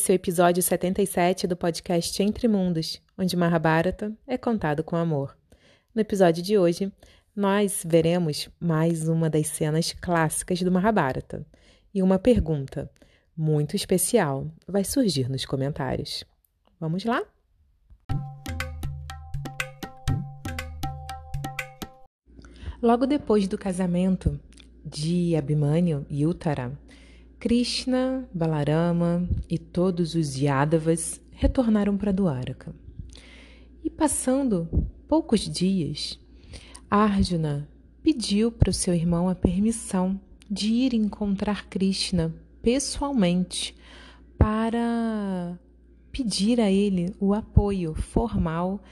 Esse é o episódio 77 do podcast Entre Mundos, onde Mahabharata é contado com amor. No episódio de hoje, nós veremos mais uma das cenas clássicas do Mahabharata e uma pergunta muito especial vai surgir nos comentários. Vamos lá? Logo depois do casamento de Abhimanyu e Uttara, Krishna, Balarama e todos os Yadavas retornaram para Dwaraka. E passando poucos dias, Arjuna pediu para o seu irmão a permissão de ir encontrar Krishna pessoalmente para pedir a ele o apoio formal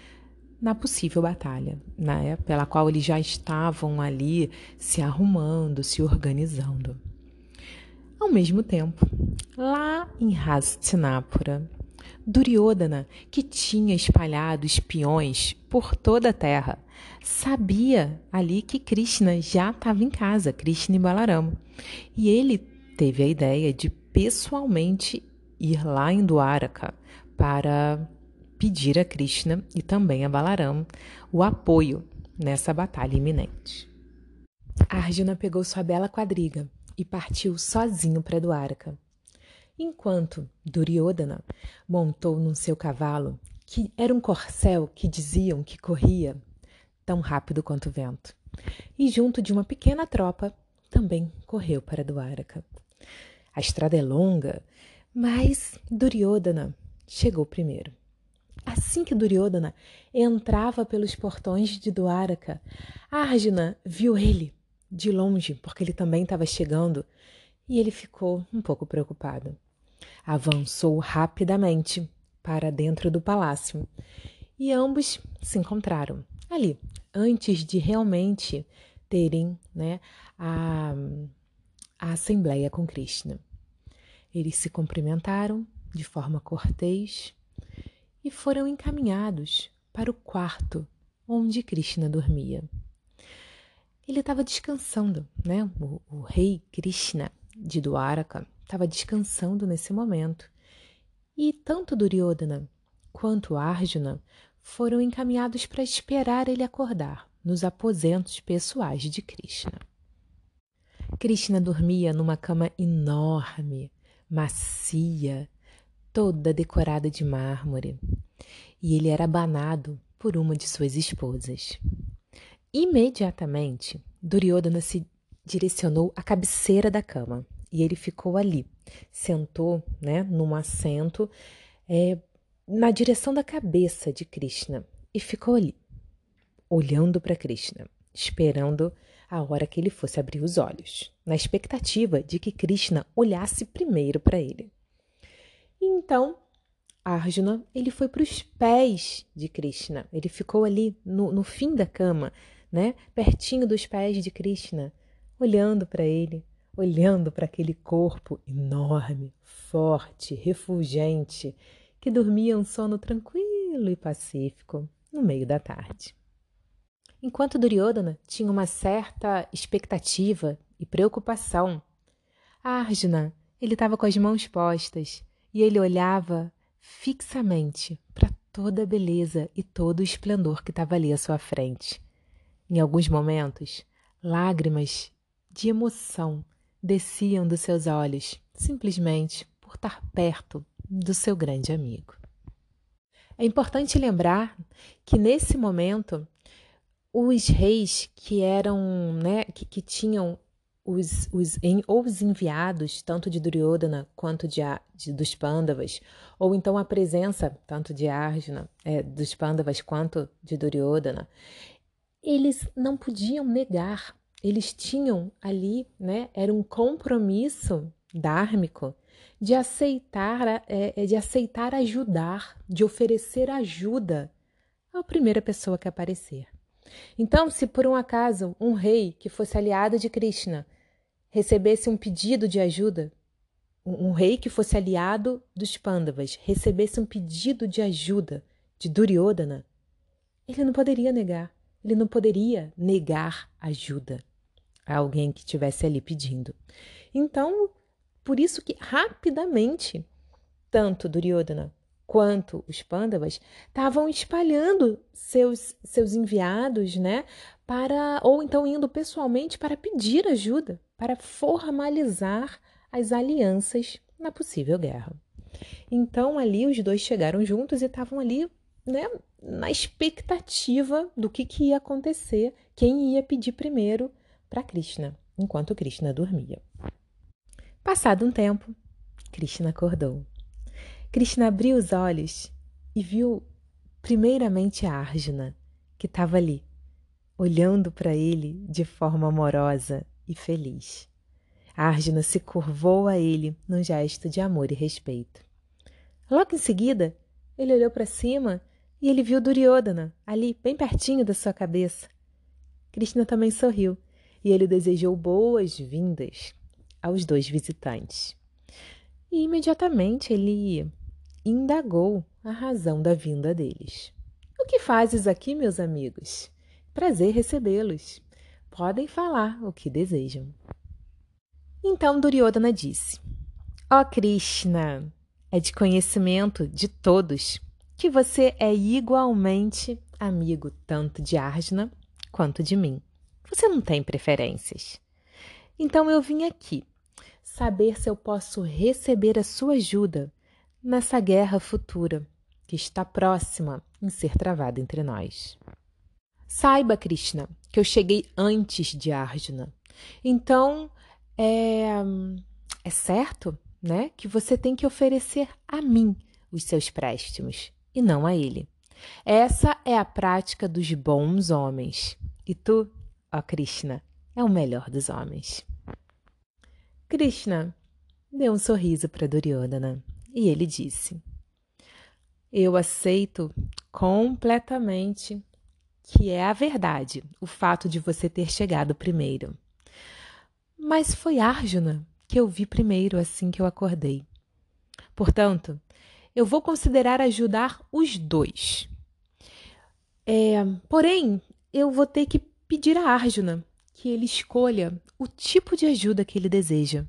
na possível batalha, né, pela qual eles já estavam ali se arrumando, se organizando. Ao mesmo tempo, lá em Hastinapura, Duryodhana, que tinha espalhado espiões por toda a terra, sabia ali que Krishna já estava em casa, Krishna e Balarama. E ele teve a ideia de pessoalmente ir lá em Dwaraka para pedir a Krishna e também a Balarama o apoio nessa batalha iminente. Arjuna pegou sua bela quadriga e partiu sozinho para Dwarka. Enquanto Duryodhana montou num seu cavalo, que era um corcel que diziam que corria tão rápido quanto o vento, e junto de uma pequena tropa também correu para Dwarka. A estrada é longa, mas Duryodhana chegou primeiro. Assim que Duryodhana entrava pelos portões de Dwaraka, Arjuna viu ele de longe, porque ele também estava chegando, e ele ficou um pouco preocupado. Avançou rapidamente para dentro do palácio e ambos se encontraram ali, antes de realmente terem né, a, a assembleia com Krishna. Eles se cumprimentaram de forma cortês e foram encaminhados para o quarto onde Krishna dormia ele estava descansando, né? O, o, rei Krishna de Dwaraka estava descansando nesse momento. E tanto Duryodhana quanto Arjuna foram encaminhados para esperar ele acordar nos aposentos pessoais de Krishna. Krishna dormia numa cama enorme, macia, toda decorada de mármore, e ele era banado por uma de suas esposas. Imediatamente, Duryodhana se direcionou à cabeceira da cama e ele ficou ali, sentou, né, num assento é, na direção da cabeça de Krishna e ficou ali, olhando para Krishna, esperando a hora que ele fosse abrir os olhos, na expectativa de que Krishna olhasse primeiro para ele. Então, Arjuna, ele foi para os pés de Krishna, ele ficou ali no, no fim da cama, né, pertinho dos pés de Krishna, olhando para ele, olhando para aquele corpo enorme, forte, refulgente, que dormia um sono tranquilo e pacífico no meio da tarde. Enquanto Duryodhana tinha uma certa expectativa e preocupação, Arjuna, ele estava com as mãos postas e ele olhava fixamente para toda a beleza e todo o esplendor que estava ali à sua frente. Em alguns momentos, lágrimas de emoção desciam dos seus olhos, simplesmente por estar perto do seu grande amigo. É importante lembrar que nesse momento os reis que eram, né, que, que tinham os, os, em, ou os enviados, tanto de Duryodhana quanto de, de, dos Pandavas, ou então a presença tanto de Arjuna, é, dos Pandavas quanto de Duryodhana, eles não podiam negar, eles tinham ali, né, era um compromisso dármico de aceitar, é, é, de aceitar ajudar, de oferecer ajuda à primeira pessoa que aparecer. Então, se por um acaso um rei que fosse aliado de Krishna recebesse um pedido de ajuda, um, um rei que fosse aliado dos Pandavas recebesse um pedido de ajuda de Duryodhana, ele não poderia negar. Ele não poderia negar ajuda a alguém que estivesse ali pedindo. Então, por isso que rapidamente tanto Duryodhana quanto os Pandavas estavam espalhando seus, seus enviados, né, para ou então indo pessoalmente para pedir ajuda, para formalizar as alianças na possível guerra. Então ali os dois chegaram juntos e estavam ali, né, na expectativa do que, que ia acontecer, quem ia pedir primeiro para Krishna, enquanto Krishna dormia. Passado um tempo, Krishna acordou. Krishna abriu os olhos e viu primeiramente a Arjuna, que estava ali, olhando para ele de forma amorosa e feliz. A Arjuna se curvou a ele num gesto de amor e respeito. Logo em seguida, ele olhou para cima e ele viu Duryodhana ali, bem pertinho da sua cabeça. Krishna também sorriu e ele desejou boas-vindas aos dois visitantes. E imediatamente ele indagou a razão da vinda deles. O que fazes aqui, meus amigos? Prazer recebê-los. Podem falar o que desejam. Então Duryodhana disse: Ó oh Krishna, é de conhecimento de todos que você é igualmente amigo tanto de Arjuna quanto de mim. Você não tem preferências. Então eu vim aqui saber se eu posso receber a sua ajuda nessa guerra futura que está próxima em ser travada entre nós. Saiba, Krishna, que eu cheguei antes de Arjuna. Então, é, é certo né, que você tem que oferecer a mim os seus préstimos e não a ele. Essa é a prática dos bons homens. E tu, ó Krishna, é o melhor dos homens. Krishna deu um sorriso para Duryodhana e ele disse: Eu aceito completamente que é a verdade o fato de você ter chegado primeiro. Mas foi Arjuna que eu vi primeiro assim que eu acordei. Portanto, eu vou considerar ajudar os dois. É, porém, eu vou ter que pedir a Arjuna que ele escolha o tipo de ajuda que ele deseja,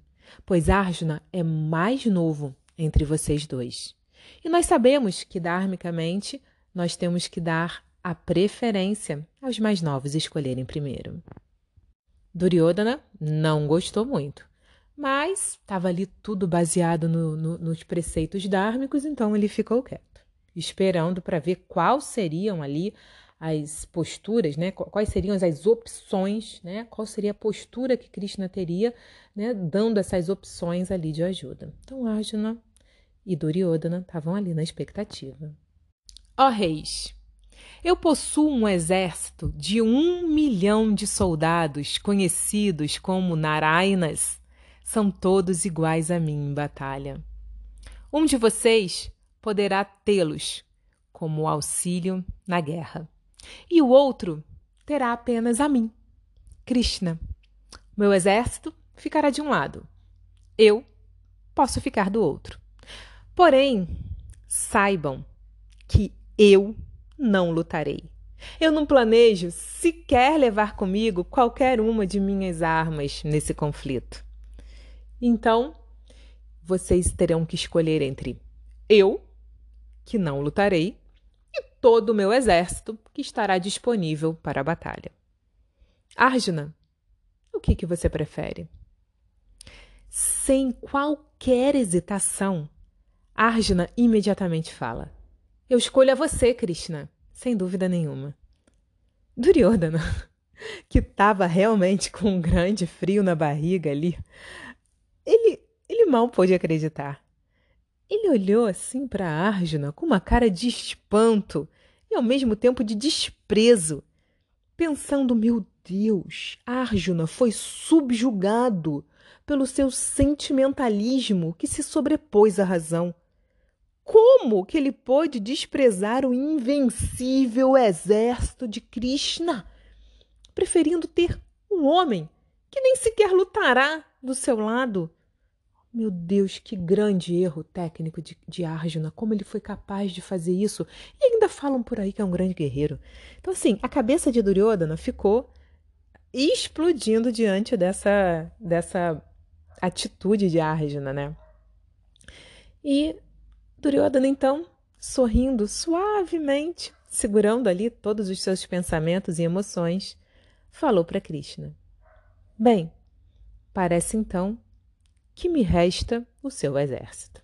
pois Arjuna é mais novo entre vocês dois. E nós sabemos que, dharmicamente, nós temos que dar a preferência aos mais novos escolherem primeiro. Duryodhana não gostou muito, mas estava ali tudo baseado no, no, nos preceitos dármicos, então ele ficou quieto, esperando para ver quais seriam ali as posturas, né? quais seriam as opções, né? qual seria a postura que Krishna teria, né? dando essas opções ali de ajuda. Então Arjuna e Duryodhana estavam ali na expectativa. Ó oh, reis, eu possuo um exército de um milhão de soldados conhecidos como Narainas. São todos iguais a mim em batalha. Um de vocês poderá tê-los como auxílio na guerra, e o outro terá apenas a mim, Krishna. Meu exército ficará de um lado, eu posso ficar do outro. Porém, saibam que eu não lutarei. Eu não planejo sequer levar comigo qualquer uma de minhas armas nesse conflito. Então, vocês terão que escolher entre eu, que não lutarei, e todo o meu exército que estará disponível para a batalha. Arjuna, o que, que você prefere? Sem qualquer hesitação, Arjuna imediatamente fala: Eu escolho a você, Krishna, sem dúvida nenhuma. Duryodhana, que estava realmente com um grande frio na barriga ali, ele, ele mal pôde acreditar. Ele olhou assim para Arjuna com uma cara de espanto e ao mesmo tempo de desprezo, pensando: meu Deus, Arjuna foi subjugado pelo seu sentimentalismo que se sobrepôs à razão. Como que ele pôde desprezar o invencível exército de Krishna, preferindo ter um homem que nem sequer lutará do seu lado? Meu Deus, que grande erro técnico de, de Arjuna, como ele foi capaz de fazer isso. E ainda falam por aí que é um grande guerreiro. Então, assim, a cabeça de Duryodhana ficou explodindo diante dessa, dessa atitude de Arjuna, né? E Duryodhana, então, sorrindo suavemente, segurando ali todos os seus pensamentos e emoções, falou para Krishna: Bem, parece então que me resta o seu exército.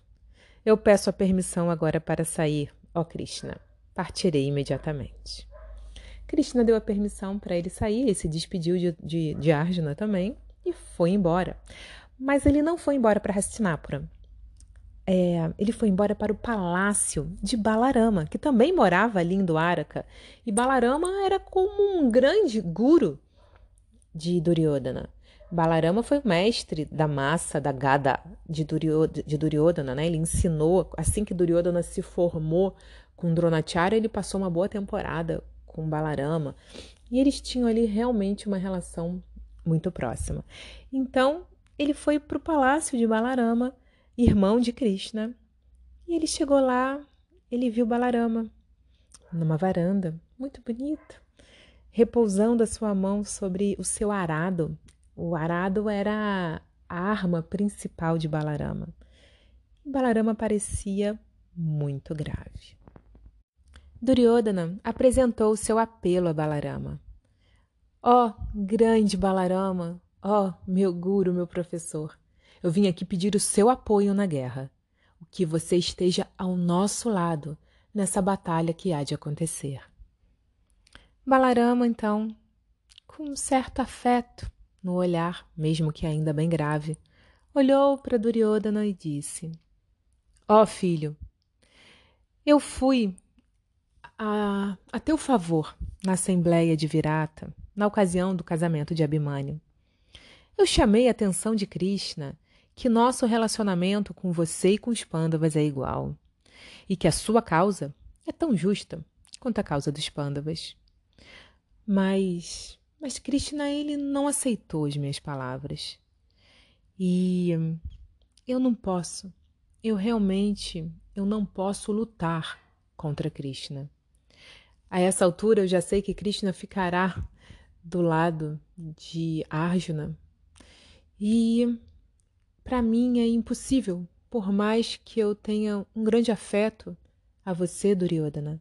Eu peço a permissão agora para sair, ó Krishna. Partirei imediatamente. Krishna deu a permissão para ele sair, ele se despediu de, de, de Arjuna também e foi embora. Mas ele não foi embora para Hastinapura. É, ele foi embora para o palácio de Balarama, que também morava ali em Dwaraka. E Balarama era como um grande guru de Duryodhana. Balarama foi o mestre da massa, da gada de, Duryodhana, né? Ele ensinou, assim que Duryodhana se formou com Dronacharya, ele passou uma boa temporada com Balarama. E eles tinham ali realmente uma relação muito próxima. Então, ele foi para o palácio de Balarama, irmão de Krishna. E ele chegou lá, ele viu Balarama numa varanda muito bonita, repousando a sua mão sobre o seu arado. O arado era a arma principal de Balarama. Balarama parecia muito grave. Duryodhana apresentou seu apelo a Balarama. Ó, oh, grande Balarama, ó, oh, meu guru, meu professor, eu vim aqui pedir o seu apoio na guerra, o que você esteja ao nosso lado nessa batalha que há de acontecer. Balarama, então, com um certo afeto no olhar, mesmo que ainda bem grave, olhou para Duryodhana e disse: Ó oh, filho, eu fui a, a teu favor na Assembleia de Virata, na ocasião do casamento de Abhimanyu. Eu chamei a atenção de Krishna que nosso relacionamento com você e com os Pandavas é igual, e que a sua causa é tão justa quanto a causa dos Pandavas. Mas, mas Krishna ele não aceitou as minhas palavras. E eu não posso, eu realmente, eu não posso lutar contra Krishna. A essa altura eu já sei que Krishna ficará do lado de Arjuna. E para mim é impossível, por mais que eu tenha um grande afeto a você, Duryodhana,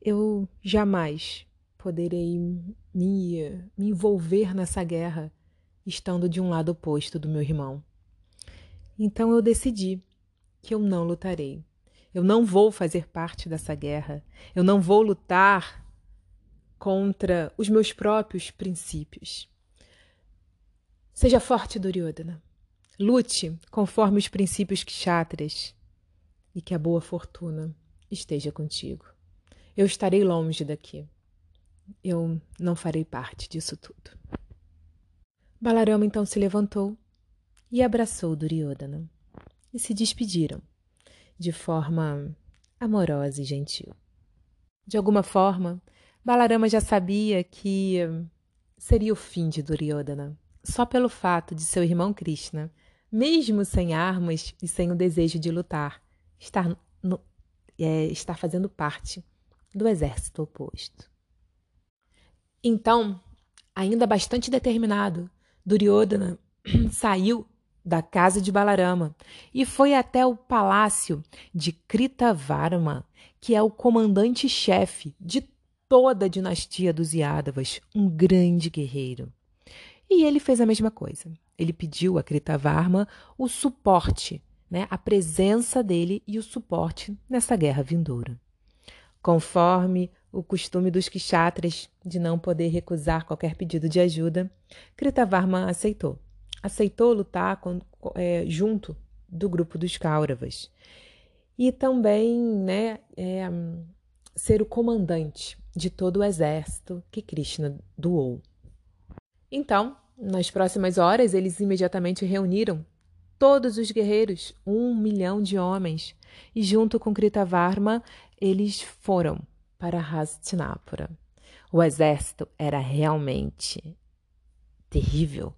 eu jamais poderei me, me envolver nessa guerra estando de um lado oposto do meu irmão. Então eu decidi que eu não lutarei. Eu não vou fazer parte dessa guerra. Eu não vou lutar contra os meus próprios princípios. Seja forte, Duryodhana. Lute conforme os princípios kshatriyas e que a boa fortuna esteja contigo. Eu estarei longe daqui. Eu não farei parte disso tudo. Balarama então se levantou e abraçou Duryodhana e se despediram de forma amorosa e gentil. De alguma forma, Balarama já sabia que seria o fim de Duryodhana, só pelo fato de seu irmão Krishna, mesmo sem armas e sem o desejo de lutar, estar, no, é, estar fazendo parte do exército oposto. Então, ainda bastante determinado, Duryodhana saiu da casa de Balarama e foi até o palácio de Kritavarma, que é o comandante-chefe de toda a dinastia dos Yadavas, um grande guerreiro. E ele fez a mesma coisa. Ele pediu a Kritavarma o suporte, né, a presença dele e o suporte nessa guerra vindoura. Conforme o costume dos kshatras de não poder recusar qualquer pedido de ajuda, Kritavarma aceitou aceitou lutar com, é, junto do grupo dos Kauravas. E também né, é, ser o comandante de todo o exército que Krishna doou. Então, nas próximas horas, eles imediatamente reuniram todos os guerreiros, um milhão de homens, e junto com Kritavarma, eles foram para Hastinapura. O exército era realmente terrível.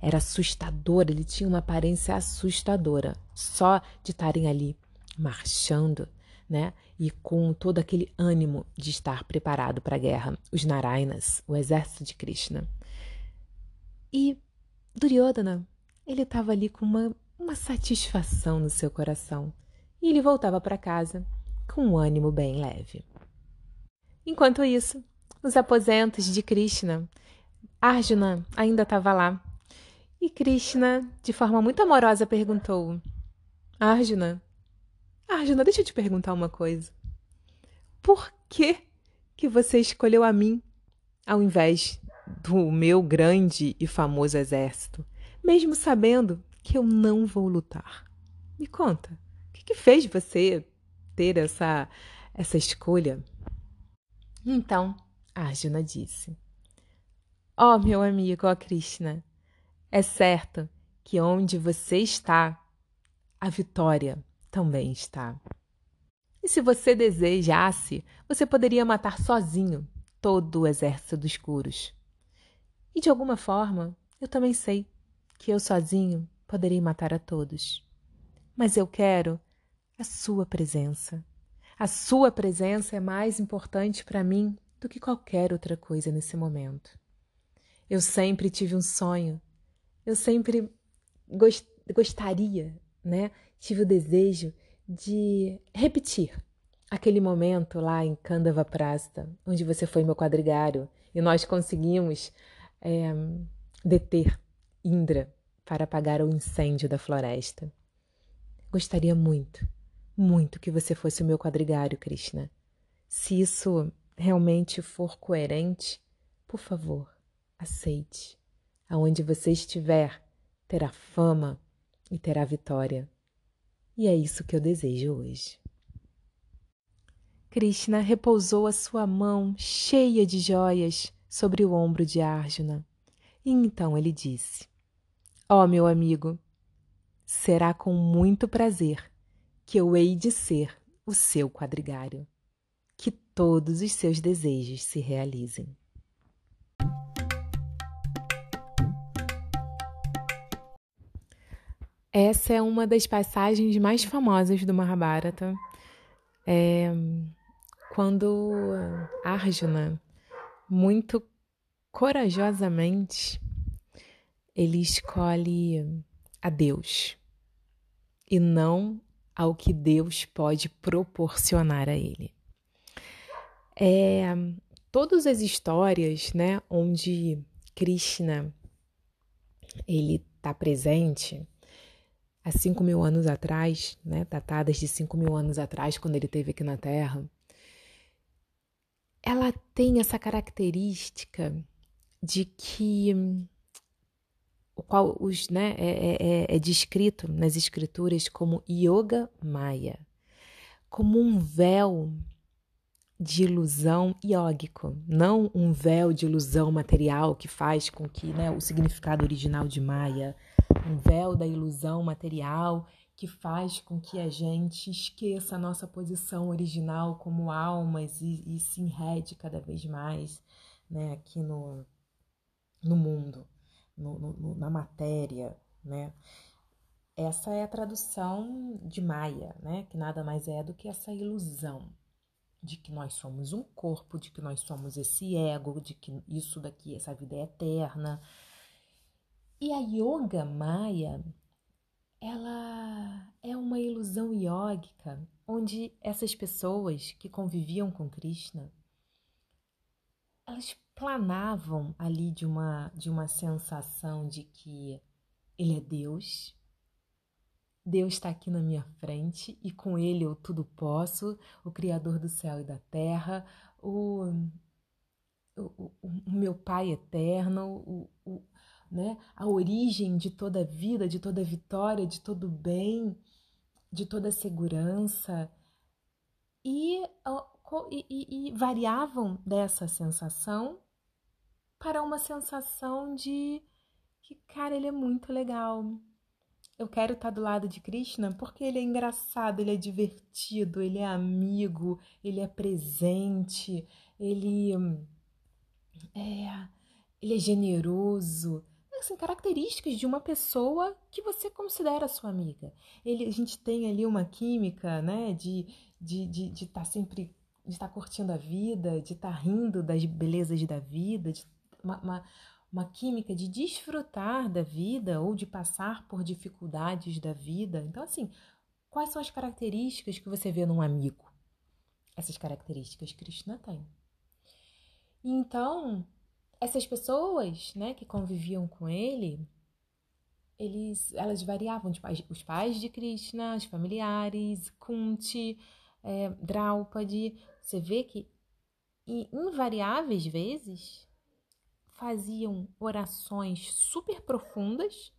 Era assustador, ele tinha uma aparência assustadora, só de estarem ali marchando, né? E com todo aquele ânimo de estar preparado para a guerra, os Narainas, o exército de Krishna. E Duryodhana, ele estava ali com uma, uma satisfação no seu coração. e ele voltava para casa com um ânimo bem leve. Enquanto isso, nos aposentos de Krishna, Arjuna ainda estava lá. E Krishna, de forma muito amorosa, perguntou: Arjuna, Arjuna, deixa eu te perguntar uma coisa. Por que que você escolheu a mim ao invés do meu grande e famoso exército, mesmo sabendo que eu não vou lutar? Me conta, o que, que fez você ter essa essa escolha? Então, Arjuna disse: Ó oh, meu amigo, ó Krishna, é certo que onde você está, a vitória também está. E se você desejasse, você poderia matar sozinho todo o exército dos Curos. E de alguma forma, eu também sei que eu sozinho poderei matar a todos. Mas eu quero a sua presença. A sua presença é mais importante para mim do que qualquer outra coisa nesse momento. Eu sempre tive um sonho, eu sempre gost gostaria, né? Tive o desejo de repetir aquele momento lá em Kandava Prasta, onde você foi meu quadrigário e nós conseguimos é, deter Indra para apagar o incêndio da floresta. Gostaria muito muito que você fosse o meu quadrigário, Krishna. Se isso realmente for coerente, por favor, aceite. Aonde você estiver, terá fama e terá vitória. E é isso que eu desejo hoje. Krishna repousou a sua mão cheia de joias sobre o ombro de Arjuna. E então ele disse: Ó oh, meu amigo, será com muito prazer que eu hei de ser o seu quadrigário. Que todos os seus desejos se realizem. Essa é uma das passagens mais famosas do Mahabharata. É quando Arjuna, muito corajosamente, ele escolhe a Deus e não ao que Deus pode proporcionar a ele. É, todas as histórias, né, onde Krishna ele está presente, há cinco mil anos atrás, né, datadas de cinco mil anos atrás, quando ele esteve aqui na Terra, ela tem essa característica de que qual os, né, é, é, é, é descrito nas escrituras como yoga maya, como um véu de ilusão iógico, não um véu de ilusão material que faz com que né, o significado original de Maya, um véu da ilusão material que faz com que a gente esqueça a nossa posição original como almas e, e se enrede cada vez mais né, aqui no, no mundo no, no, na matéria, né? Essa é a tradução de Maia, né? Que nada mais é do que essa ilusão de que nós somos um corpo, de que nós somos esse ego, de que isso daqui, essa vida é eterna. E a yoga Maia, ela é uma ilusão iógica onde essas pessoas que conviviam com Krishna, elas planavam ali de uma, de uma sensação de que ele é Deus, Deus está aqui na minha frente e com ele eu tudo posso, o Criador do céu e da terra, o, o, o, meu Pai eterno, o, o, né, a origem de toda vida, de toda vitória, de todo bem, de toda segurança. E, e, e variavam dessa sensação para uma sensação de que, cara, ele é muito legal. Eu quero estar do lado de Krishna porque ele é engraçado, ele é divertido, ele é amigo, ele é presente, ele é, ele é generoso. Assim, características de uma pessoa que você considera sua amiga. Ele, a gente tem ali uma química, né, de estar de, de, de tá sempre de estar curtindo a vida, de estar rindo das belezas da vida, de uma, uma, uma química de desfrutar da vida ou de passar por dificuldades da vida. Então, assim, Quais são as características que você vê num amigo? Essas características Krishna tem. Então, essas pessoas, né, que conviviam com ele, eles, elas variavam, tipo, os pais de Krishna, os familiares, Kunti, é, Draupadi. Você vê que, invariáveis vezes, faziam orações super profundas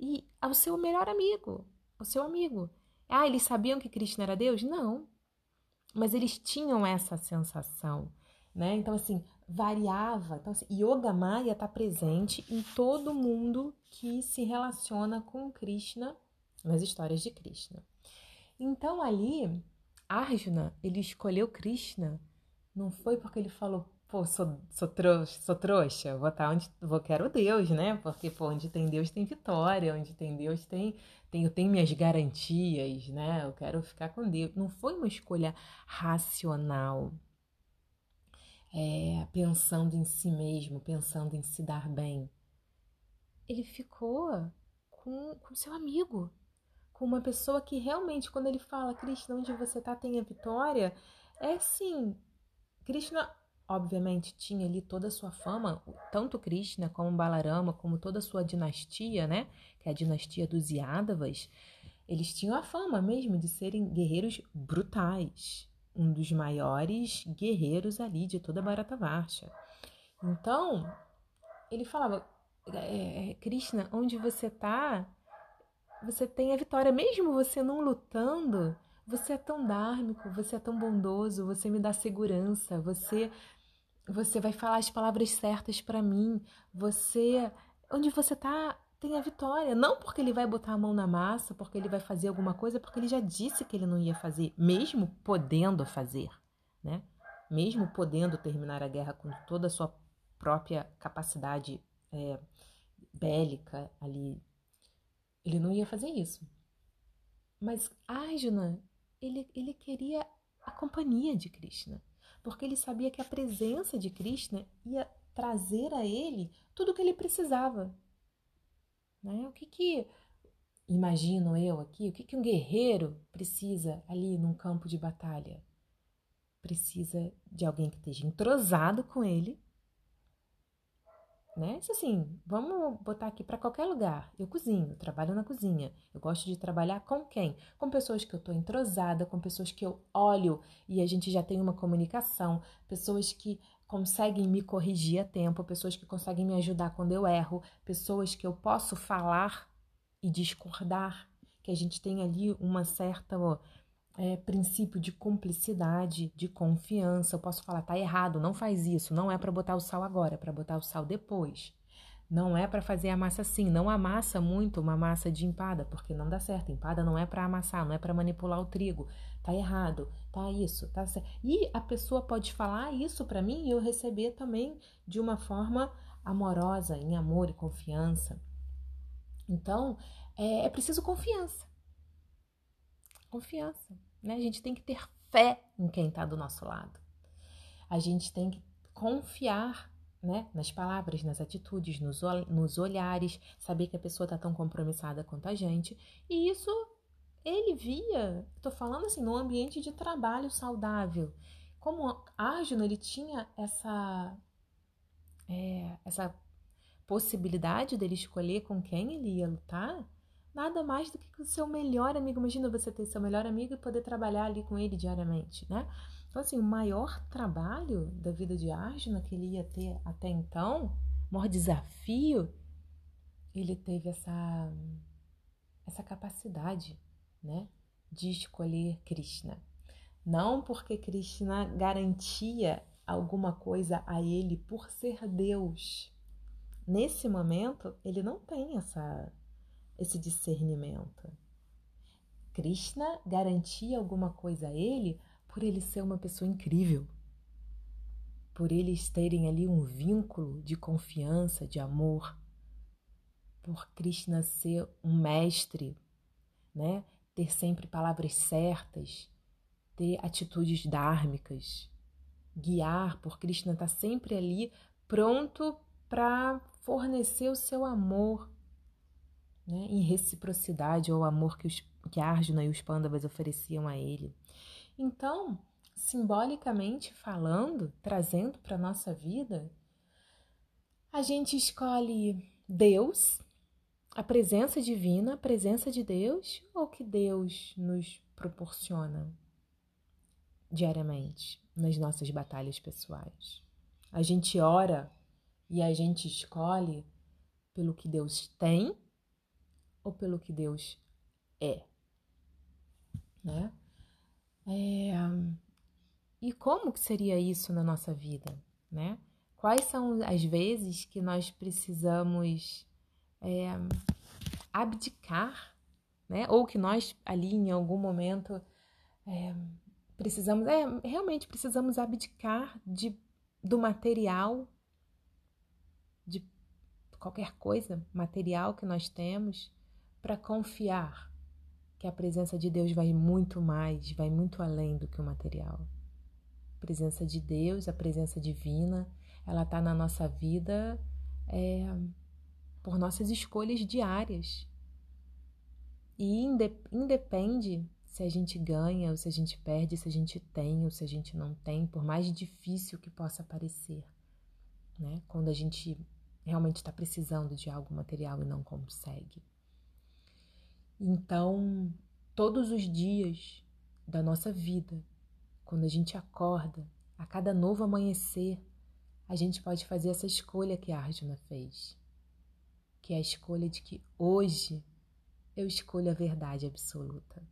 e ao seu melhor amigo, ao seu amigo. Ah, eles sabiam que Krishna era Deus? Não. Mas eles tinham essa sensação, né? Então, assim, variava. Então, assim, Yoga Maya está presente em todo mundo que se relaciona com Krishna, nas histórias de Krishna. Então, ali, Arjuna, ele escolheu Krishna, não foi porque ele falou, pô, sou, sou, trouxa, sou trouxa, vou estar tá onde vou, quero Deus, né? Porque, pô, onde tem Deus tem vitória, onde tem Deus tem, tem eu tenho minhas garantias, né? Eu quero ficar com Deus. Não foi uma escolha racional, é, pensando em si mesmo, pensando em se dar bem. Ele ficou com, com seu amigo, com uma pessoa que realmente, quando ele fala, Krishna, onde você está tem a vitória, é sim. Krishna, obviamente, tinha ali toda a sua fama, tanto Krishna como Balarama, como toda a sua dinastia, né? Que é a dinastia dos Yadavas. Eles tinham a fama mesmo de serem guerreiros brutais, um dos maiores guerreiros ali de toda Bharatavarsha. Então, ele falava, é, é, Krishna, onde você está, você tem a vitória. Mesmo você não lutando, você é tão dármico, você é tão bondoso, você me dá segurança, você você vai falar as palavras certas para mim, você onde você está tem a vitória. Não porque ele vai botar a mão na massa, porque ele vai fazer alguma coisa, porque ele já disse que ele não ia fazer, mesmo podendo fazer, né? Mesmo podendo terminar a guerra com toda a sua própria capacidade é, bélica ali, ele não ia fazer isso. Mas Arjuna, ele, ele queria a companhia de Krishna, porque ele sabia que a presença de Krishna ia trazer a ele tudo o que ele precisava né? O que que, imagino eu aqui, o que que um guerreiro precisa ali num campo de batalha? Precisa de alguém que esteja entrosado com ele, né? Assim, vamos botar aqui para qualquer lugar. Eu cozinho, trabalho na cozinha. Eu gosto de trabalhar com quem? Com pessoas que eu estou entrosada, com pessoas que eu olho e a gente já tem uma comunicação, pessoas que conseguem me corrigir a tempo, pessoas que conseguem me ajudar quando eu erro, pessoas que eu posso falar e discordar, que a gente tem ali uma certa é, princípio de cumplicidade, de confiança. Eu posso falar, tá errado, não faz isso, não é para botar o sal agora, é para botar o sal depois. Não é para fazer a massa assim, não amassa muito uma massa de empada, porque não dá certo. Empada não é para amassar, não é para manipular o trigo. Tá errado, tá isso, tá certo. E a pessoa pode falar isso para mim e eu receber também de uma forma amorosa, em amor e confiança. Então, é, é preciso confiança. Confiança, né? A gente tem que ter fé em quem está do nosso lado. A gente tem que confiar né? Nas palavras, nas atitudes, nos, nos olhares, saber que a pessoa está tão compromissada quanto a gente. E isso ele via, estou falando assim, no ambiente de trabalho saudável. Como Arjuna, ele tinha essa, é, essa possibilidade dele escolher com quem ele ia lutar, nada mais do que com o seu melhor amigo. Imagina você ter seu melhor amigo e poder trabalhar ali com ele diariamente, né? Então, assim, o maior trabalho da vida de Arjuna que ele ia ter até então, o maior desafio, ele teve essa, essa capacidade, né, de escolher Krishna. Não porque Krishna garantia alguma coisa a ele por ser Deus. Nesse momento, ele não tem essa, esse discernimento. Krishna garantia alguma coisa a ele por ele ser uma pessoa incrível, por eles terem ali um vínculo de confiança, de amor, por Krishna ser um mestre, né? Ter sempre palavras certas, ter atitudes dármicas, guiar, por Krishna estar tá sempre ali pronto para fornecer o seu amor, né, em reciprocidade ao amor que, os, que Arjuna e os Pandavas ofereciam a ele. Então, simbolicamente falando, trazendo para a nossa vida, a gente escolhe Deus, a presença divina, a presença de Deus, ou que Deus nos proporciona diariamente nas nossas batalhas pessoais. A gente ora e a gente escolhe pelo que Deus tem ou pelo que Deus é, né? É, e como que seria isso na nossa vida, né? Quais são as vezes que nós precisamos é, abdicar, né? Ou que nós ali em algum momento é, precisamos, é, realmente precisamos abdicar de, do material, de qualquer coisa material que nós temos, para confiar que a presença de Deus vai muito mais, vai muito além do que o material. A presença de Deus, a presença divina, ela está na nossa vida é, por nossas escolhas diárias. E independe se a gente ganha ou se a gente perde, se a gente tem ou se a gente não tem, por mais difícil que possa parecer, né? Quando a gente realmente está precisando de algo material e não consegue. Então, todos os dias da nossa vida, quando a gente acorda, a cada novo amanhecer, a gente pode fazer essa escolha que a Arjuna fez, que é a escolha de que hoje eu escolho a verdade absoluta.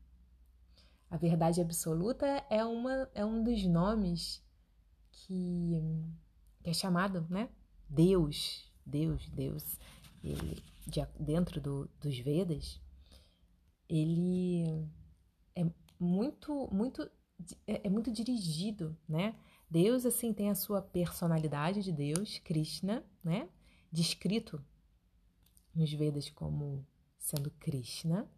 A verdade absoluta é, uma, é um dos nomes que, que é chamado, né? Deus, Deus, Deus. Ele, de, dentro do, dos Vedas, ele é muito, muito, é, é muito dirigido, né? Deus, assim, tem a sua personalidade de Deus, Krishna, né? Descrito nos Vedas como sendo Krishna,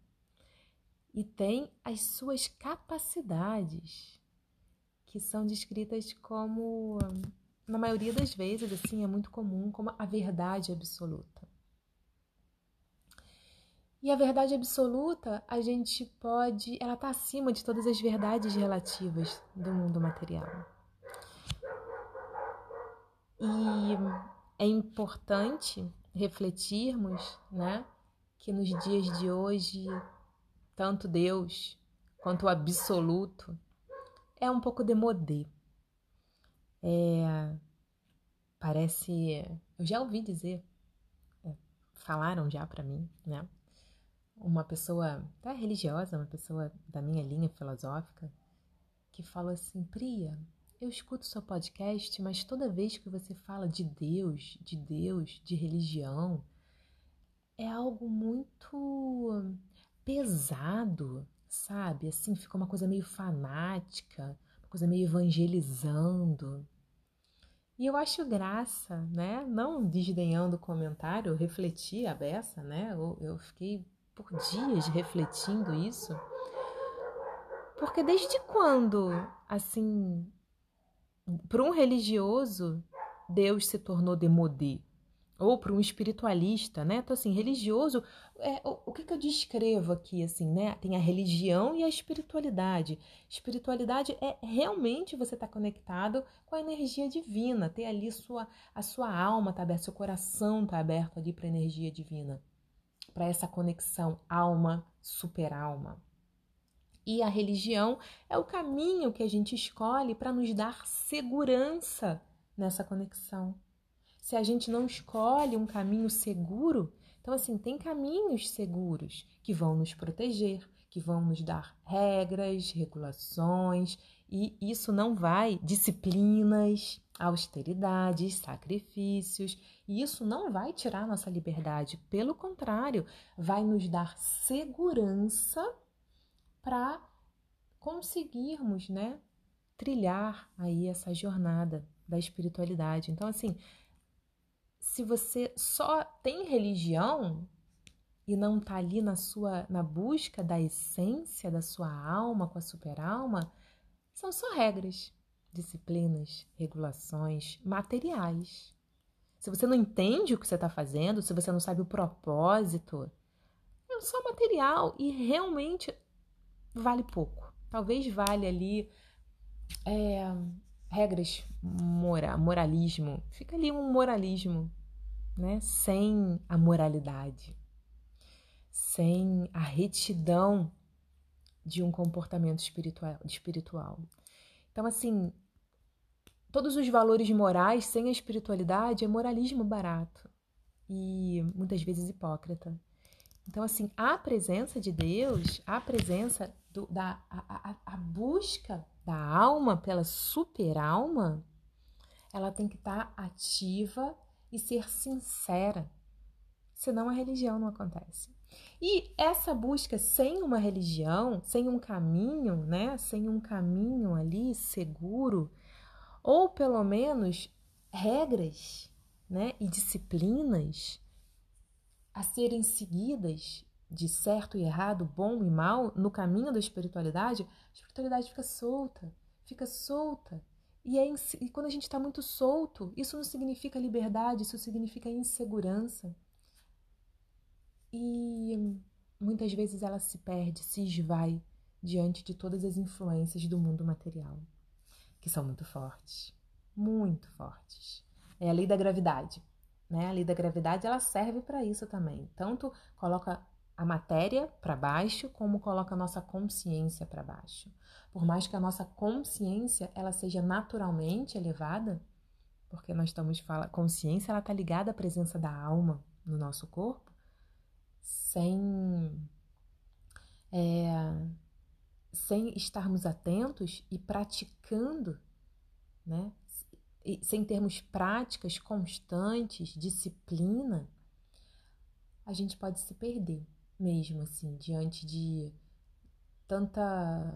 e tem as suas capacidades, que são descritas como, na maioria das vezes, assim, é muito comum, como a verdade absoluta. E a verdade absoluta, a gente pode, ela está acima de todas as verdades relativas do mundo material. E é importante refletirmos, né, que nos dias de hoje, tanto Deus quanto o absoluto é um pouco demodê. É, parece, eu já ouvi dizer, é, falaram já para mim, né? Uma pessoa até religiosa, uma pessoa da minha linha filosófica, que fala assim: Priya, eu escuto seu podcast, mas toda vez que você fala de Deus, de Deus, de religião, é algo muito pesado, sabe? Assim, fica uma coisa meio fanática, uma coisa meio evangelizando. E eu acho graça, né? Não desdenhando o comentário, eu refleti a beça, né? Eu, eu fiquei por dias refletindo isso. Porque desde quando, assim, para um religioso, Deus se tornou demodé? Ou para um espiritualista, né? Então, assim, religioso, é, o, o que, que eu descrevo aqui, assim, né? Tem a religião e a espiritualidade. Espiritualidade é realmente você estar tá conectado com a energia divina, ter ali sua, a sua alma tá aberta, seu coração tá aberto ali para a energia divina para essa conexão alma-superalma. E a religião é o caminho que a gente escolhe para nos dar segurança nessa conexão. Se a gente não escolhe um caminho seguro, então assim, tem caminhos seguros que vão nos proteger, que vão nos dar regras, regulações, e isso não vai disciplinas, austeridades, sacrifícios, e isso não vai tirar nossa liberdade, pelo contrário, vai nos dar segurança para conseguirmos, né, trilhar aí essa jornada da espiritualidade. Então, assim, se você só tem religião e não está ali na sua na busca da essência da sua alma com a superalma, são só regras disciplinas, regulações materiais. Se você não entende o que você está fazendo, se você não sabe o propósito, só material e realmente vale pouco. Talvez valha ali é, regras mora, moralismo. Fica ali um moralismo, né? Sem a moralidade, sem a retidão de um comportamento espiritual. espiritual. Então, assim, todos os valores morais sem a espiritualidade é moralismo barato e muitas vezes hipócrita. Então, assim, a presença de Deus, a presença do, da a, a, a busca da alma pela super-alma, ela tem que estar tá ativa e ser sincera. Senão a religião não acontece. E essa busca sem uma religião, sem um caminho, né? Sem um caminho ali seguro, ou pelo menos regras, né, e disciplinas a serem seguidas de certo e errado, bom e mal, no caminho da espiritualidade, a espiritualidade fica solta, fica solta. E, é, e quando a gente está muito solto, isso não significa liberdade, isso significa insegurança. E muitas vezes ela se perde, se esvai diante de todas as influências do mundo material, que são muito fortes, muito fortes. É a lei da gravidade. Né? A lei da gravidade ela serve para isso também. Tanto coloca a matéria para baixo, como coloca a nossa consciência para baixo. Por mais que a nossa consciência ela seja naturalmente elevada, porque nós estamos falando, consciência ela está ligada à presença da alma no nosso corpo, sem é, sem estarmos atentos e praticando, né? sem termos práticas constantes, disciplina, a gente pode se perder mesmo assim diante de tanta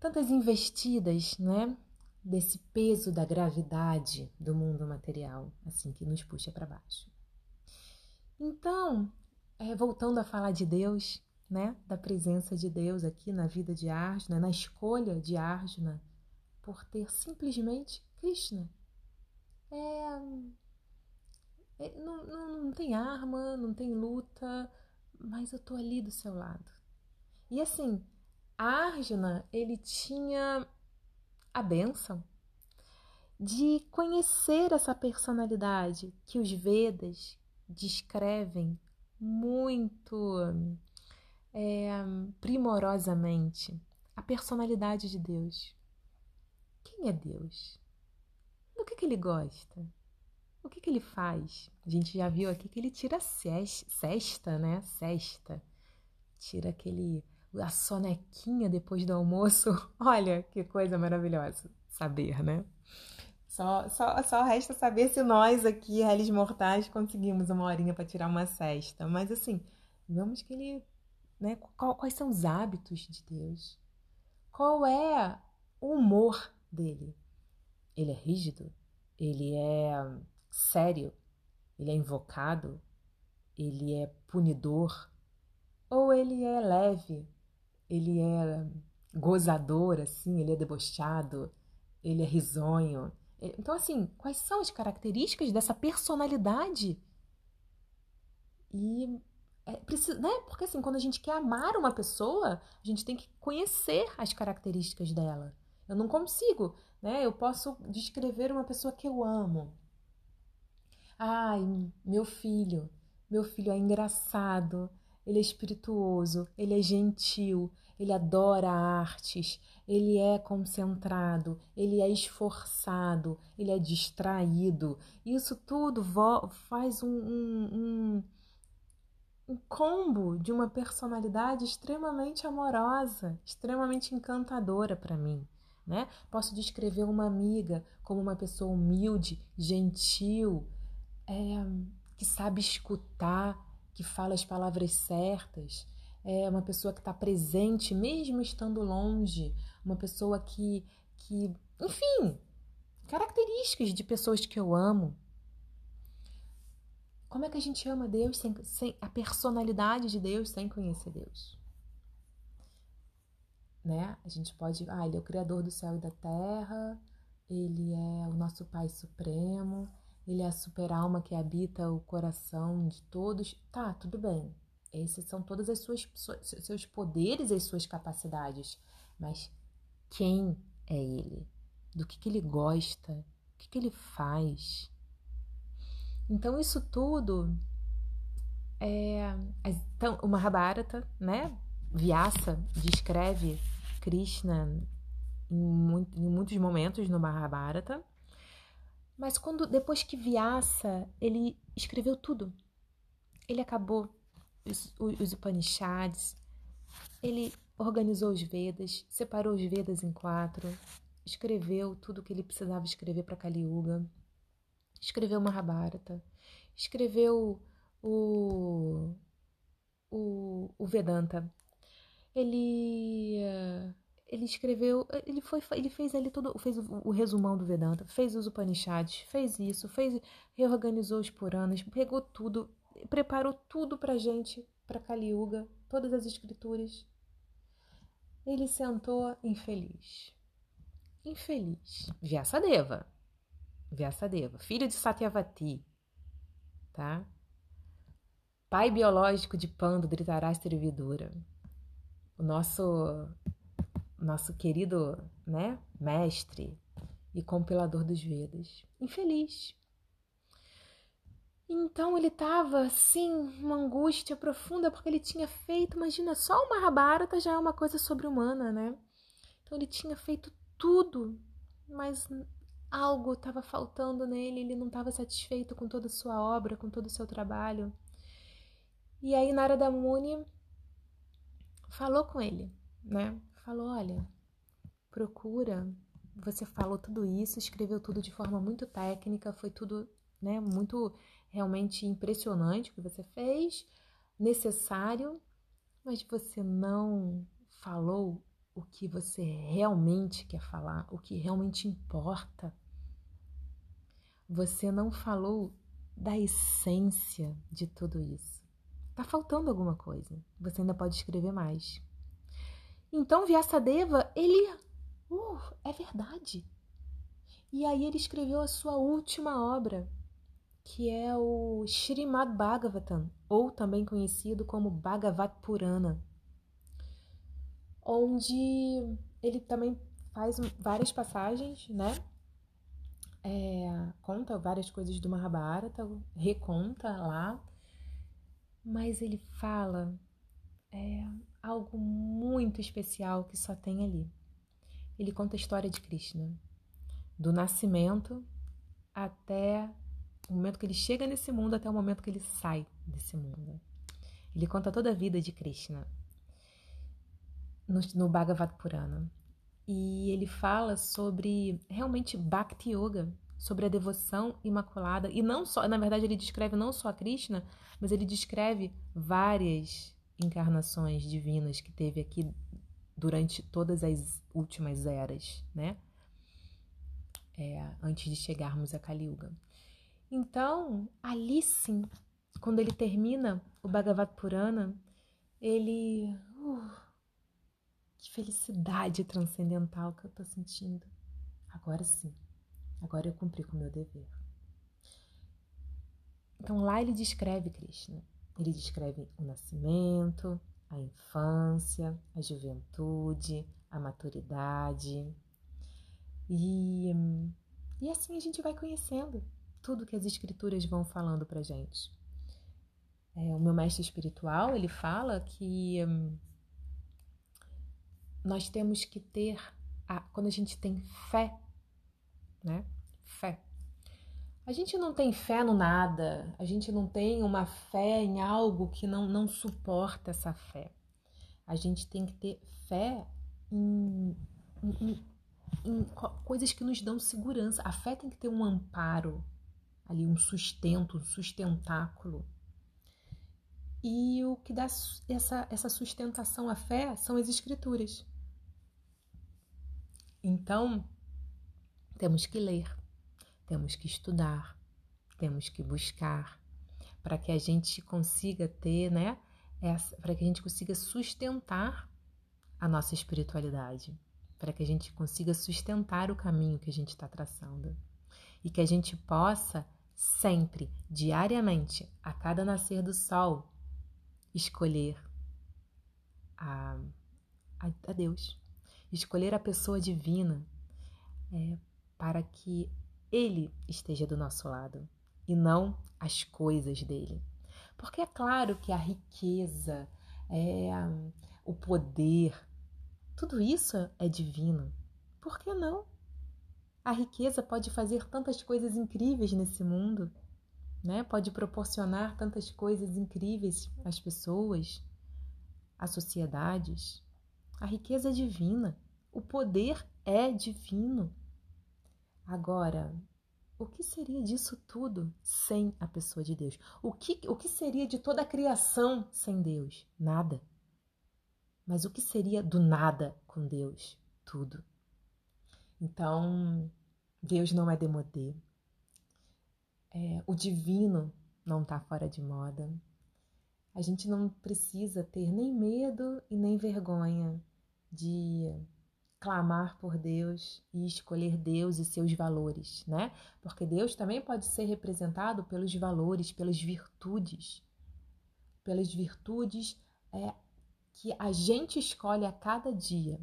tantas investidas, né? Desse peso da gravidade do mundo material, assim que nos puxa para baixo. Então, é, voltando a falar de Deus, né? Da presença de Deus aqui na vida de Arjuna, na escolha de Arjuna por ter simplesmente Krishna. É, é não, não, não tem arma, não tem luta, mas eu tô ali do seu lado. E assim, Arjuna, ele tinha a benção de conhecer essa personalidade que os Vedas descrevem muito é, primorosamente a personalidade de Deus. Quem é Deus? Do que, que ele gosta? O que, que ele faz? A gente já viu aqui que ele tira cesta, né? Cesta. Tira aquele a sonequinha depois do almoço. Olha que coisa maravilhosa saber, né? Só, só, só resta saber se nós aqui, réis mortais, conseguimos uma horinha para tirar uma cesta. Mas assim, vamos que ele. Né, quais são os hábitos de Deus? Qual é o humor dele? Ele é rígido? Ele é sério? Ele é invocado? Ele é punidor? Ou ele é leve? Ele é gozador, assim? Ele é debochado? Ele é risonho? Então, assim, quais são as características dessa personalidade? E é, precisa, né? Porque assim, quando a gente quer amar uma pessoa, a gente tem que conhecer as características dela. Eu não consigo, né? Eu posso descrever uma pessoa que eu amo. Ai, meu filho, meu filho é engraçado, ele é espirituoso, ele é gentil, ele adora artes, ele é concentrado, ele é esforçado, ele é distraído. Isso tudo faz um, um, um, um combo de uma personalidade extremamente amorosa, extremamente encantadora para mim. Né? Posso descrever uma amiga como uma pessoa humilde, gentil, é, que sabe escutar, que fala as palavras certas, é uma pessoa que está presente mesmo estando longe, uma pessoa que, que, enfim, características de pessoas que eu amo. Como é que a gente ama Deus sem, sem a personalidade de Deus sem conhecer Deus? né? A gente pode, ah, ele é o criador do céu e da terra, ele é o nosso Pai supremo, ele é a super alma que habita o coração de todos. Tá, tudo bem. Esses são todas as suas seus poderes, as suas capacidades. Mas quem é ele? Do que, que ele gosta? O que, que ele faz? Então isso tudo é então, o Mahabharata, né? Vyasa descreve Krishna em, em muitos momentos no Mahabharata, mas quando depois que Vyasa ele escreveu tudo, ele acabou os, Upanishads, ele organizou os Vedas, separou os Vedas em quatro, escreveu tudo o que ele precisava escrever para Kali Yuga, escreveu Mahabharata, escreveu o, o, o Vedanta. Ele ele escreveu, ele foi, ele fez ali todo, fez o, o resumão do Vedanta, fez os Upanishads, fez isso, fez, reorganizou os Puranas, pegou tudo, preparou tudo pra gente, pra Kali Yuga, todas as escrituras. Ele sentou infeliz. Infeliz. Vyasadeva. Vyasadeva, filho de Satyavati, tá? Pai biológico de Pando, Dhritarashtra e Vidura. O nosso nosso querido, né, mestre e compilador dos Vedas. Infeliz. Então ele estava assim, uma angústia profunda, porque ele tinha feito, imagina, só o Mahabharata já é uma coisa sobre-humana, né? Então ele tinha feito tudo, mas algo estava faltando nele, ele não estava satisfeito com toda a sua obra, com todo o seu trabalho. E aí Narada Muni falou com ele, né? falou: olha, procura. Você falou tudo isso, escreveu tudo de forma muito técnica, foi tudo, né, muito realmente impressionante o que você fez, necessário, mas você não falou o que você realmente quer falar, o que realmente importa. Você não falou da essência de tudo isso. Tá faltando alguma coisa. Você ainda pode escrever mais. Então Vyasadeva, ele, uh, é verdade. E aí ele escreveu a sua última obra, que é o Srimad Bhagavatam, ou também conhecido como Bhagavat Purana, onde ele também faz várias passagens, né? É, conta várias coisas do Mahabharata, reconta lá, mas ele fala é, algo muito especial que só tem ali. Ele conta a história de Krishna, do nascimento até o momento que ele chega nesse mundo, até o momento que ele sai desse mundo. Ele conta toda a vida de Krishna no, no Bhagavad Purana. E ele fala sobre realmente Bhakti Yoga, sobre a devoção imaculada. E não só, na verdade, ele descreve não só a Krishna, mas ele descreve várias encarnações divinas que teve aqui durante todas as últimas eras, né? É, antes de chegarmos a Kali Yuga. Então, ali sim, quando ele termina o Bhagavad Purana, ele. Uh, que felicidade transcendental que eu tô sentindo. Agora sim, agora eu cumpri com o meu dever. Então lá ele descreve Krishna ele descreve o nascimento, a infância, a juventude, a maturidade. E, e assim a gente vai conhecendo tudo que as escrituras vão falando para gente. É, o meu mestre espiritual ele fala que hum, nós temos que ter a, quando a gente tem fé, né? Fé. A gente não tem fé no nada, a gente não tem uma fé em algo que não, não suporta essa fé. A gente tem que ter fé em, em, em coisas que nos dão segurança. A fé tem que ter um amparo ali, um sustento, um sustentáculo. E o que dá essa, essa sustentação à fé são as escrituras. Então, temos que ler temos que estudar, temos que buscar, para que a gente consiga ter, né? Para que a gente consiga sustentar a nossa espiritualidade, para que a gente consiga sustentar o caminho que a gente está traçando e que a gente possa sempre, diariamente, a cada nascer do sol, escolher a, a, a Deus, escolher a pessoa divina é, para que Ele esteja do nosso lado e não as coisas dele. Porque é claro que a riqueza, é, o poder, tudo isso é divino. Por que não? A riqueza pode fazer tantas coisas incríveis nesse mundo, né? Pode proporcionar tantas coisas incríveis às pessoas, às sociedades. A riqueza é divina, o poder é divino. Agora, o que seria disso tudo sem a pessoa de Deus? O que, o que seria de toda a criação sem Deus? Nada. Mas o que seria do nada com Deus? Tudo. Então, Deus não é demodê. É, o divino não está fora de moda. A gente não precisa ter nem medo e nem vergonha de clamar por Deus e escolher Deus e seus valores, né? Porque Deus também pode ser representado pelos valores, pelas virtudes, pelas virtudes é, que a gente escolhe a cada dia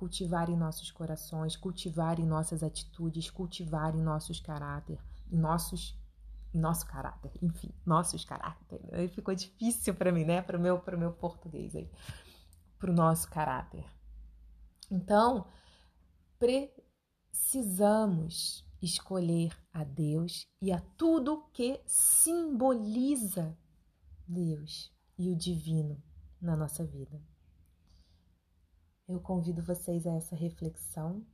cultivar em nossos corações, cultivar em nossas atitudes, cultivar em nossos caráter, nossos nosso caráter, enfim, nossos caráter. Aí ficou difícil para mim, né? Para o meu, para meu português aí, para o nosso caráter. Então, precisamos escolher a Deus e a tudo que simboliza Deus e o divino na nossa vida. Eu convido vocês a essa reflexão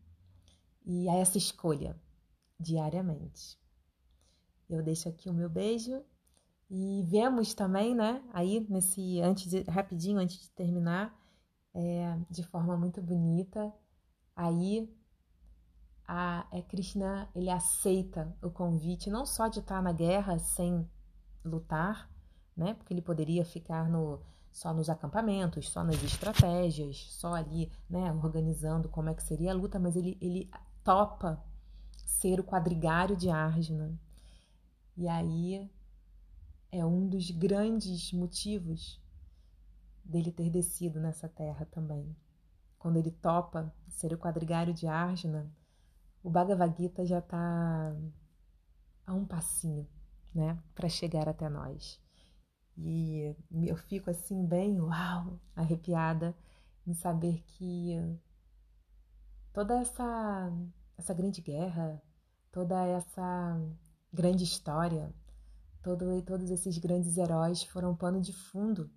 e a essa escolha diariamente. Eu deixo aqui o meu beijo e vemos também, né, aí nesse antes de, rapidinho antes de terminar, é, de forma muito bonita, aí a é, Krishna ele aceita o convite não só de estar na guerra sem lutar, né, porque ele poderia ficar no só nos acampamentos, só nas estratégias, só ali, né, organizando como é que seria a luta, mas ele, ele topa ser o quadrigário de Arjuna. E aí é um dos grandes motivos dele ter descido nessa terra também. Quando ele topa ser o quadrigário de Arjuna, o Bhagavad Gita já está a um passinho, né, para chegar até nós. E eu fico assim, bem, uau, arrepiada em saber que toda essa, essa grande guerra, toda essa grande história, todo, todos esses grandes heróis foram pano de fundo,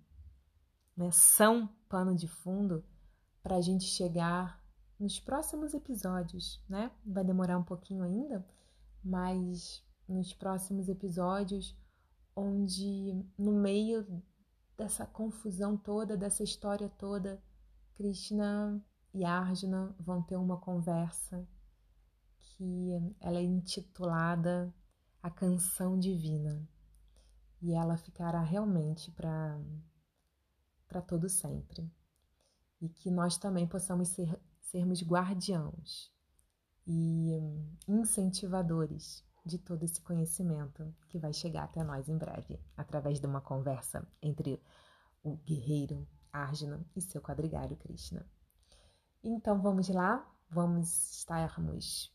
né? são pano de fundo para a gente chegar nos próximos episódios, né? Vai demorar um pouquinho ainda, mas nos próximos episódios onde no meio dessa confusão toda, dessa história toda, Krishna e Arjuna vão ter uma conversa que ela é intitulada A Canção Divina. E ela ficará realmente para para todo sempre. E que nós também possamos ser, sermos guardiãos e incentivadores de todo esse conhecimento que vai chegar até nós em breve, através de uma conversa entre o guerreiro Arjuna e seu quadrigário Krishna. Então vamos lá, vamos estarmos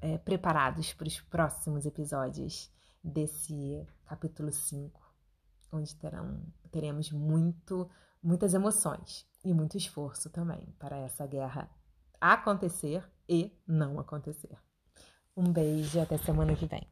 é, preparados para os próximos episódios desse capítulo 5, onde terão, teremos muito, muitas emoções e muito esforço também para essa guerra acontecer e não acontecer. Um beijo e até semana que vem.